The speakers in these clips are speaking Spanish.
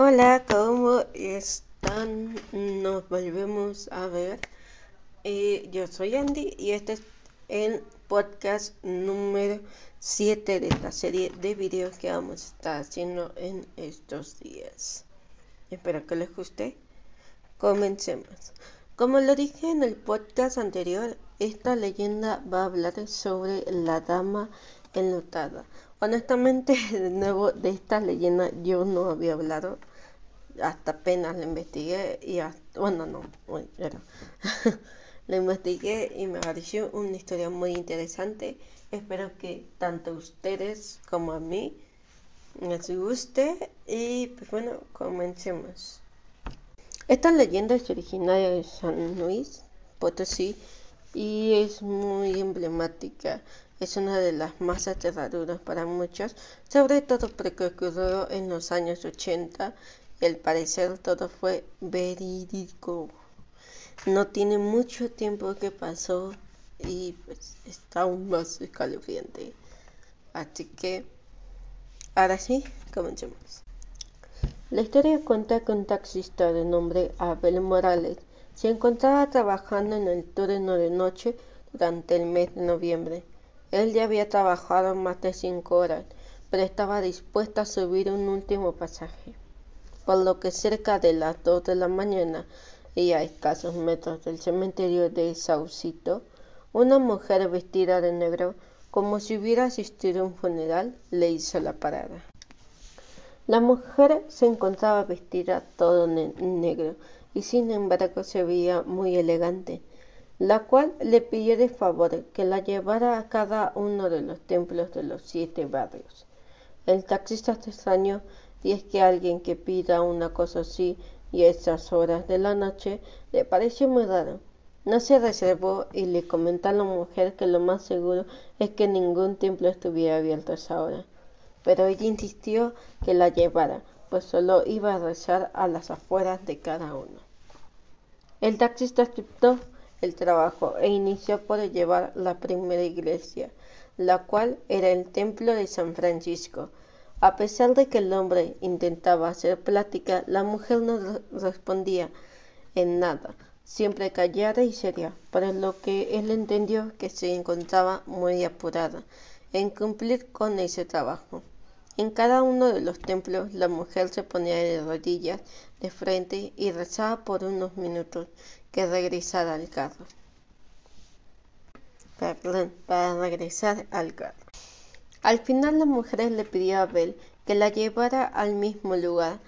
Hola, ¿cómo están? Nos volvemos a ver. Eh, yo soy Andy y este es el podcast número 7 de esta serie de videos que vamos a estar haciendo en estos días. Espero que les guste. Comencemos. Como lo dije en el podcast anterior, esta leyenda va a hablar sobre la dama enlutada. Honestamente, de nuevo, de esta leyenda yo no había hablado. Hasta apenas la investigué y hasta, bueno, no, bueno, la investigué y me pareció una historia muy interesante. Espero que tanto ustedes como a mí les guste y pues bueno, comencemos. Esta leyenda es originaria de San Luis Potosí y es muy emblemática es una de las más aterradoras para muchos, sobre todo porque ocurrió en los años 80 y al parecer todo fue verídico. No tiene mucho tiempo que pasó y pues está aún más escalofriante. Así que, ahora sí, comencemos. La historia cuenta que un taxista de nombre Abel Morales se encontraba trabajando en el turno de noche durante el mes de noviembre él ya había trabajado más de cinco horas, pero estaba dispuesto a subir un último pasaje, por lo que cerca de las dos de la mañana y a escasos metros del cementerio de Saucito, una mujer vestida de negro, como si hubiera asistido a un funeral, le hizo la parada. La mujer se encontraba vestida todo negro y sin embargo se veía muy elegante la cual le pidió de favor que la llevara a cada uno de los templos de los siete barrios. El taxista se y es que alguien que pida una cosa así y a esas horas de la noche le pareció muy raro. No se reservó y le comentó a la mujer que lo más seguro es que ningún templo estuviera abierto a esa hora. Pero ella insistió que la llevara, pues solo iba a rezar a las afueras de cada uno. El taxista aceptó el trabajo e inició por llevar la primera iglesia, la cual era el templo de San Francisco. A pesar de que el hombre intentaba hacer plática, la mujer no respondía en nada, siempre callada y seria, por lo que él entendió que se encontraba muy apurada en cumplir con ese trabajo. En cada uno de los templos la mujer se ponía de rodillas de frente y rezaba por unos minutos que regresara al carro. Perdón, para regresar al carro. Al final la mujer le pidió a Abel que la llevara al mismo lugar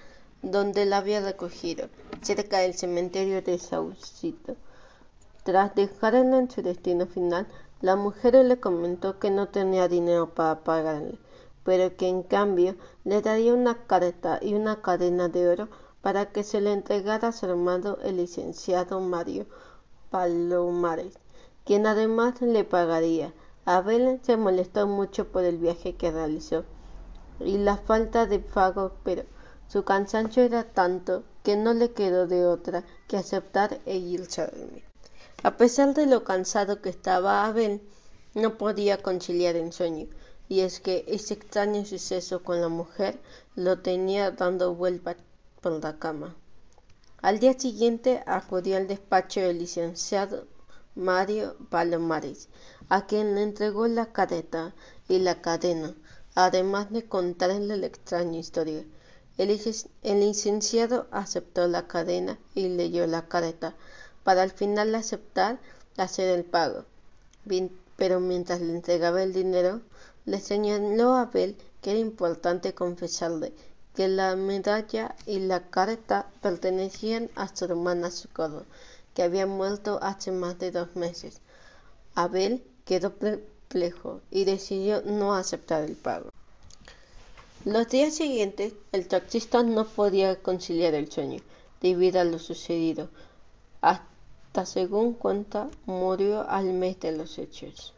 donde la había recogido, cerca del cementerio de Saucito. Tras dejarla en su destino final, la mujer le comentó que no tenía dinero para pagarle pero que en cambio le daría una carta y una cadena de oro para que se le entregara a su hermano el licenciado Mario Palomares, quien además le pagaría. Abel se molestó mucho por el viaje que realizó y la falta de pago, pero su cansancio era tanto que no le quedó de otra que aceptar e irse a dormir. A pesar de lo cansado que estaba Abel, no podía conciliar el sueño y es que ese extraño suceso con la mujer lo tenía dando vueltas por la cama. Al día siguiente acudió al despacho del licenciado Mario Palomares, a quien le entregó la careta y la cadena, además de contarle la extraña historia. El, licenciado aceptó la cadena y leyó la careta, para al final aceptar hacer el pago. pero mientras le entregaba el dinero, le señaló a Abel que era importante confesarle que la medalla y la carta pertenecían a su hermana Socorro, que había muerto hace más de dos meses. Abel quedó perplejo y decidió no aceptar el pago. Los días siguientes, el taxista no podía conciliar el sueño debido a lo sucedido. Hasta según cuenta, murió al mes de los hechos.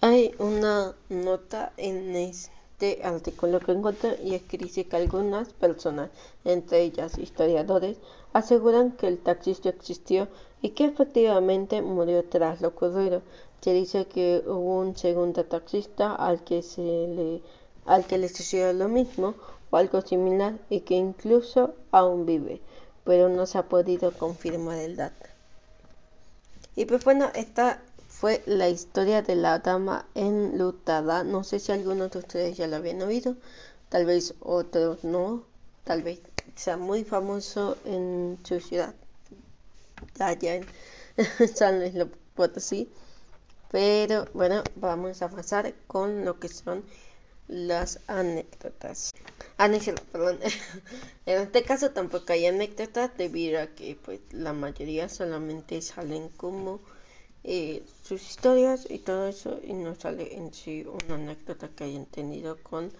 Hay una nota en este artículo que encontré y es que algunas personas, entre ellas historiadores, aseguran que el taxista existió y que efectivamente murió tras lo ocurrido. Se dice que hubo un segundo taxista al que se le al que le sucedió lo mismo, o algo similar y que incluso aún vive, pero no se ha podido confirmar el dato. Y pues bueno, esta fue la historia de la dama enlutada. No sé si algunos de ustedes ya la habían oído, tal vez otros no, tal vez sea muy famoso en su ciudad, allá en San Luis Potosí. Pero bueno, vamos a pasar con lo que son las anécdotas. Anécdotas, perdón. en este caso tampoco hay anécdotas debido a que pues la mayoría solamente salen como eh, sus historias y todo eso y no sale en sí una anécdota que hayan tenido con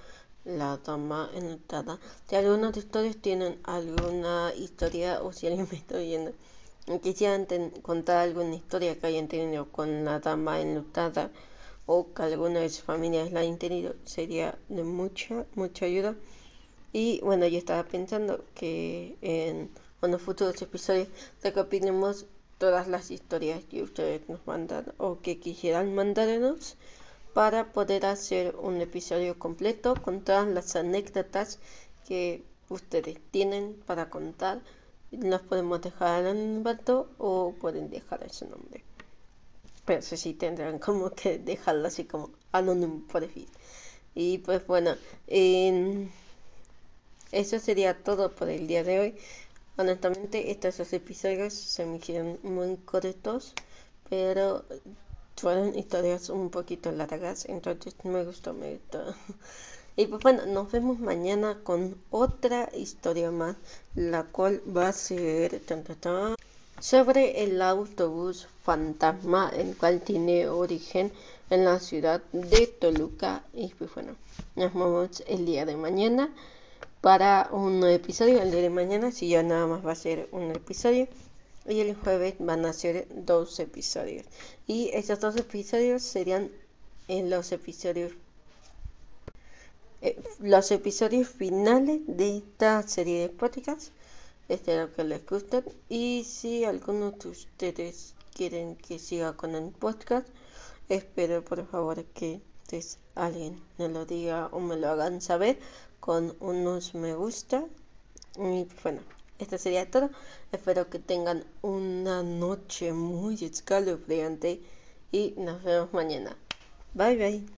la dama enlutada. Si algunas historias tienen alguna historia o si alguien me está oyendo quisieran contar alguna historia que hayan tenido con la dama enlutada o que alguna de sus familias la hayan tenido, sería de mucha, mucha ayuda. Y bueno, yo estaba pensando que en unos futuros episodios recopilemos todas las historias que ustedes nos mandan o que quisieran mandarnos para poder hacer un episodio completo con todas las anécdotas que ustedes tienen para contar. Las podemos dejar en el o pueden dejar ese nombre. Pero eso sí tendrán como que dejarlo así como anónimo por fin. Y pues bueno, eso sería todo por el día de hoy. Honestamente, estos dos episodios se me hicieron muy cortos, pero fueron historias un poquito largas, entonces me gustó, me gustó. Y pues bueno, nos vemos mañana con otra historia más, la cual va a ser sobre el autobús fantasma, el cual tiene origen en la ciudad de Toluca. Y pues bueno, nos vemos el día de mañana para un nuevo episodio. El día de mañana, si ya nada más va a ser un episodio. Y el jueves van a ser dos episodios. Y estos dos episodios serían en los episodios eh, los episodios finales de esta serie de podcasts. Espero que les gusten. Y si alguno de ustedes quieren que siga con el podcast, espero por favor que alguien me lo diga o me lo hagan saber con unos me gusta. Y bueno, esto sería todo. Espero que tengan una noche muy escalofriante y nos vemos mañana. Bye bye.